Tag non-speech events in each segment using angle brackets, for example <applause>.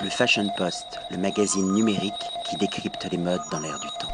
Le Fashion Post, le magazine numérique qui décrypte les modes dans l'air du temps.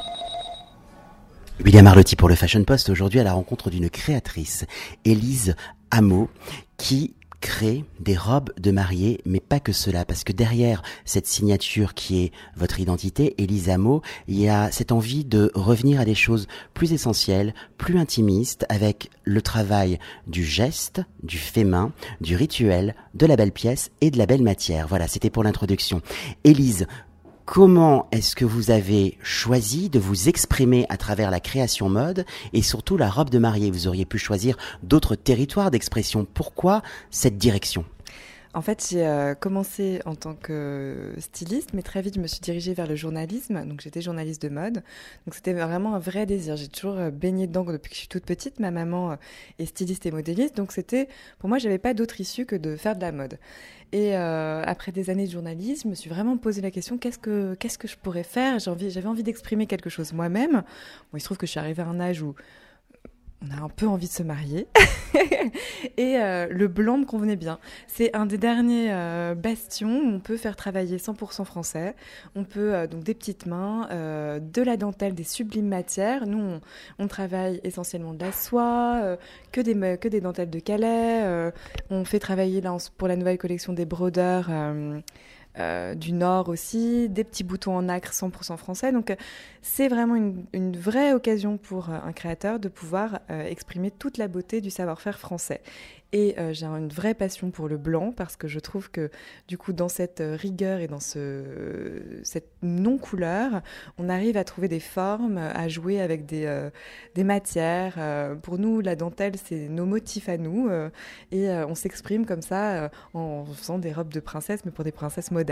William Arlotti pour le Fashion Post, aujourd'hui à la rencontre d'une créatrice, Élise Hameau, qui crée des robes de mariée, mais pas que cela, parce que derrière cette signature qui est votre identité, Elisa Mo, il y a cette envie de revenir à des choses plus essentielles, plus intimistes, avec le travail du geste, du fait main, du rituel, de la belle pièce et de la belle matière. Voilà, c'était pour l'introduction. Élise, Comment est-ce que vous avez choisi de vous exprimer à travers la création mode et surtout la robe de mariée? Vous auriez pu choisir d'autres territoires d'expression. Pourquoi cette direction? En fait, j'ai euh, commencé en tant que styliste, mais très vite, je me suis dirigée vers le journalisme. Donc, j'étais journaliste de mode. Donc, c'était vraiment un vrai désir. J'ai toujours euh, baigné dedans depuis que je suis toute petite. Ma maman euh, est styliste et modéliste. Donc, c'était, pour moi, j'avais pas d'autre issue que de faire de la mode. Et après des années de journalisme, je me suis vraiment posé la question qu'est-ce que, qu'est-ce que je pourrais faire? J'avais envie, d'exprimer quelque chose moi-même. Il se trouve que je suis arrivée à un âge où on a un peu envie de se marier. <laughs> et euh, le blanc me convenait bien. C'est un des derniers euh, bastions où on peut faire travailler 100% français. On peut, euh, donc des petites mains, de la dentelle, des sublimes matières. Nous, on, travaille essentiellement de la soie, que, des, que des dentelles de Calais. on fait travailler là, pour la nouvelle collection des brodeurs. Euh, du Nord aussi, des petits boutons en acre 100% français. Donc euh, c'est vraiment une, vraie occasion pour euh, un créateur de pouvoir exprimer toute la beauté du savoir-faire français. Et j'ai une vraie passion pour le blanc parce que je trouve que du coup dans cette rigueur et dans ce, cette non-couleur, on arrive à trouver des formes, à jouer avec des, des matières. pour nous, la dentelle, c'est nos motifs à nous et on s'exprime comme ça en faisant des robes de princesse, mais pour des princesses modernes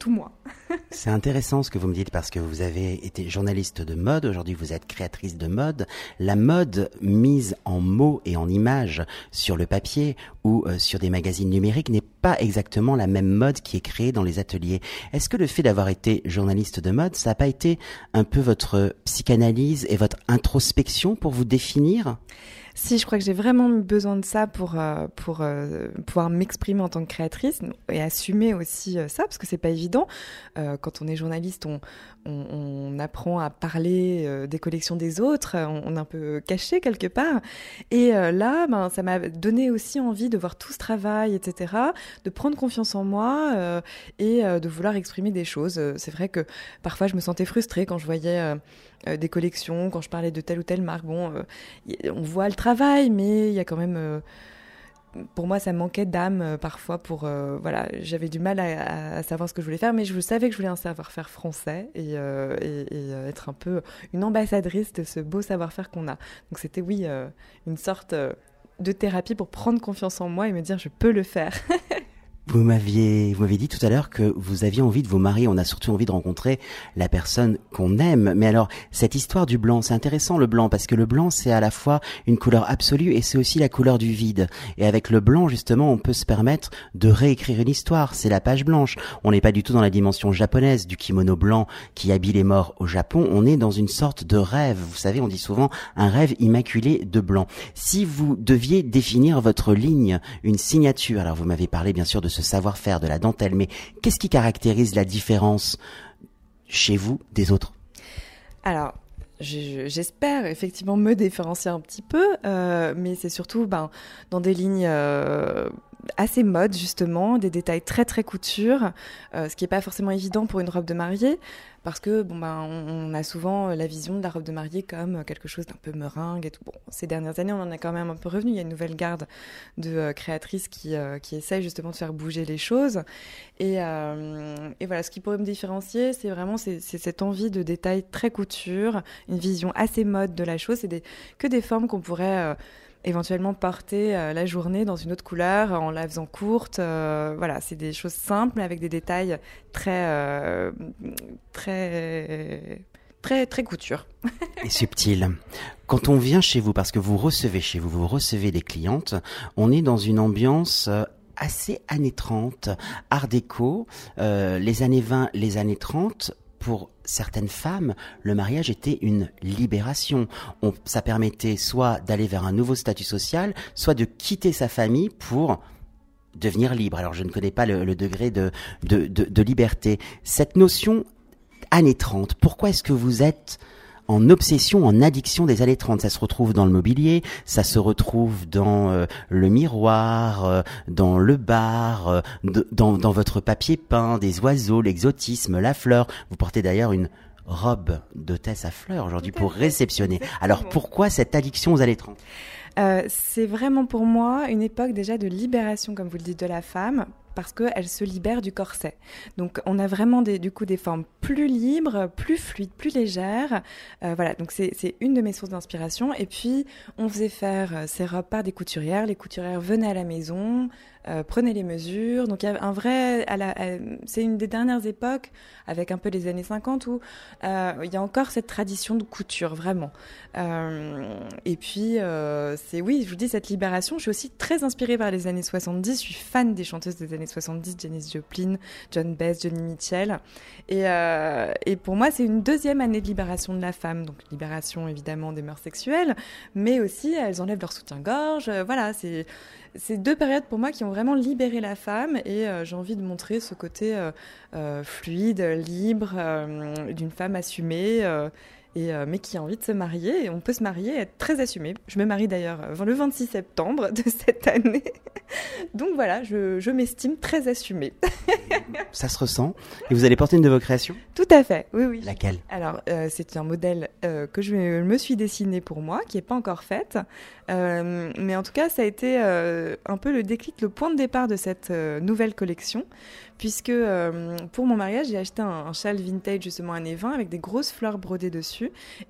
tout moi. <laughs> C'est intéressant ce que vous me dites parce que vous avez été journaliste de mode, aujourd'hui vous êtes créatrice de mode. La mode mise en mots et en images sur le papier ou euh, sur des magazines numériques n'est pas exactement la même mode qui est créée dans les ateliers. Est-ce que le fait d'avoir été journaliste de mode, ça n'a pas été un peu votre psychanalyse et votre introspection pour vous définir? Si, je crois que j'ai vraiment besoin de ça pour, euh, pour euh, pouvoir m'exprimer en tant que créatrice et assumer aussi euh, ça, parce que c'est pas évident. quand on est journaliste, on, on, apprend à parler des collections des autres, on, est un peu caché quelque part. Et là, ben, ça m'a donné aussi envie de voir tout ce travail, etc., de prendre confiance en moi et de vouloir exprimer des choses. C'est vrai que parfois, je me sentais frustrée quand je voyais des collections, quand je parlais de telle ou telle marque. Bon, on voit le travail, mais il y a quand même euh, pour moi, ça manquait d'âme parfois. Pour voilà, j'avais du mal à, savoir ce que je voulais faire, mais je savais que je voulais un savoir-faire français et, être un peu une ambassadrice de ce beau savoir-faire qu'on a. Donc c'était oui une sorte de thérapie pour prendre confiance en moi et me dire je peux le faire. <laughs> Vous m'aviez, vous m'aviez dit tout à l'heure que vous aviez envie de vous marier. On a surtout envie de rencontrer la personne qu'on aime. Mais alors, cette histoire du blanc, c'est intéressant le blanc parce que le blanc, c'est à la fois une couleur absolue et c'est aussi la couleur du vide. Et avec le blanc, justement, on peut se permettre de réécrire une histoire. C'est la page blanche. On n'est pas du tout dans la dimension japonaise du kimono blanc qui habille les morts au Japon. On est dans une sorte de rêve. Vous savez, on dit souvent un rêve immaculé de blanc. Si vous deviez définir votre ligne, une signature, alors vous m'avez parlé bien sûr de ce savoir-faire de la dentelle, mais qu'est-ce qui caractérise la différence chez vous des autres? Alors, j'espère effectivement me différencier un petit peu, euh, mais c'est surtout ben, dans des lignes euh, assez mode justement, des détails très très couture, euh, ce qui n'est pas forcément évident pour une robe de mariée, parce que bon ben on, a souvent la vision de la robe de mariée comme quelque chose d'un peu meringue et tout. Bon, ces dernières années, on en a quand même un peu revenu. Il y a une nouvelle garde de euh, créatrices qui euh, qui justement de faire bouger les choses. Et, et voilà, ce qui pourrait me différencier, c'est vraiment c'est cette envie de détails très couture, une vision assez mode de la chose. C'est que des formes qu'on pourrait éventuellement porter euh, la journée dans une autre couleur en la faisant courte. Euh, voilà, c'est des choses simples avec des détails très, euh, très, très, très couture. Et subtil. Quand on vient chez vous, parce que vous recevez chez vous, vous recevez des clientes, on est dans une ambiance assez années 30, art déco, les années 20, les années 30, pour certaines femmes, le mariage était une libération. On, ça permettait soit d'aller vers un nouveau statut social, soit de quitter sa famille pour devenir libre. Alors je ne connais pas le, degré de, de, de, liberté. Cette notion années 30, pourquoi est-ce que vous êtes en obsession, en addiction des années 30. Ça se retrouve dans le mobilier, ça se retrouve dans euh, le miroir, euh, dans le bar, euh, dans, dans votre papier peint, des oiseaux, l'exotisme, la fleur. Vous portez d'ailleurs une robe d'hôtesse à fleurs aujourd'hui pour réceptionner. Alors pourquoi cette addiction aux années 30 euh, c'est vraiment pour moi une époque déjà de libération, comme vous le dites, de la femme, parce qu'elle se libère du corset. Donc on a vraiment des, du coup des formes plus libres, plus fluides, plus légères. Euh, voilà, donc c'est une de mes sources d'inspiration. Et puis on faisait faire euh, ces robes par des couturières. Les couturières venaient à la maison, euh, prenez les mesures. Donc il y a un vrai, c'est une des dernières époques, avec un peu les années 50, où euh, il y a encore cette tradition de couture, vraiment. Euh, et puis, c'est oui, je vous dis, cette libération, je suis aussi très inspirée par les années 70, je suis fan des chanteuses des années 70, Janis Joplin, John Bess, Johnny Mitchell. Et, et pour moi, c'est une deuxième année de libération de la femme, donc libération évidemment des mœurs sexuelles, mais aussi elles enlèvent leur soutien-gorge. voilà, c'est deux périodes pour moi qui ont vraiment libéré la femme et euh, j'ai envie de montrer ce côté euh, euh, fluide, libre, d'une femme assumée et, euh, mais qui a envie de se marier. Et on peut se marier et être très assumé. Je me marie d'ailleurs euh, le 26 septembre de <laughs> cette année. Donc voilà, je, je m'estime très assumée. <laughs> Ça se ressent. Et vous allez porter une de vos créations? Tout à fait, oui, oui. Laquelle? Alors, euh, c'est un modèle que je me suis dessiné pour moi, qui n'est pas encore faite. mais en tout cas, ça a été un peu le déclic, le point de départ de cette nouvelle collection puisque pour mon mariage, j'ai acheté un, châle vintage justement années 20 avec des grosses fleurs brodées dessus.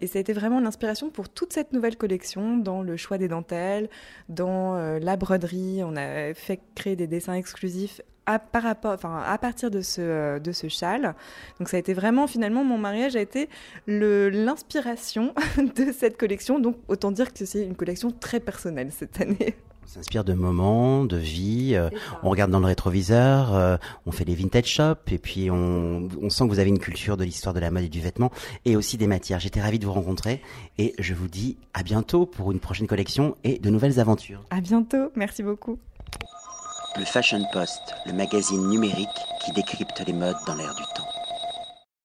Et ça a été vraiment l'inspiration pour toute cette nouvelle collection, dans le choix des dentelles, dans euh, la broderie. On a fait créer des dessins exclusifs à, partir euh, de ce châle. Donc ça a été vraiment, finalement, mon mariage a été l'inspiration <laughs> de cette collection. Donc autant dire que c'est une collection très personnelle cette année s'inspire de moments, de vie. Euh, on regarde dans le rétroviseur, euh, on fait des vintage shops et puis on, on sent que vous avez une culture de l'histoire de la mode et du vêtement et aussi des matières. J'étais ravi de vous rencontrer et je vous dis à bientôt pour une prochaine collection et de nouvelles aventures. À bientôt, merci beaucoup. Le Fashion Post, le magazine numérique qui décrypte les modes dans l'air du temps.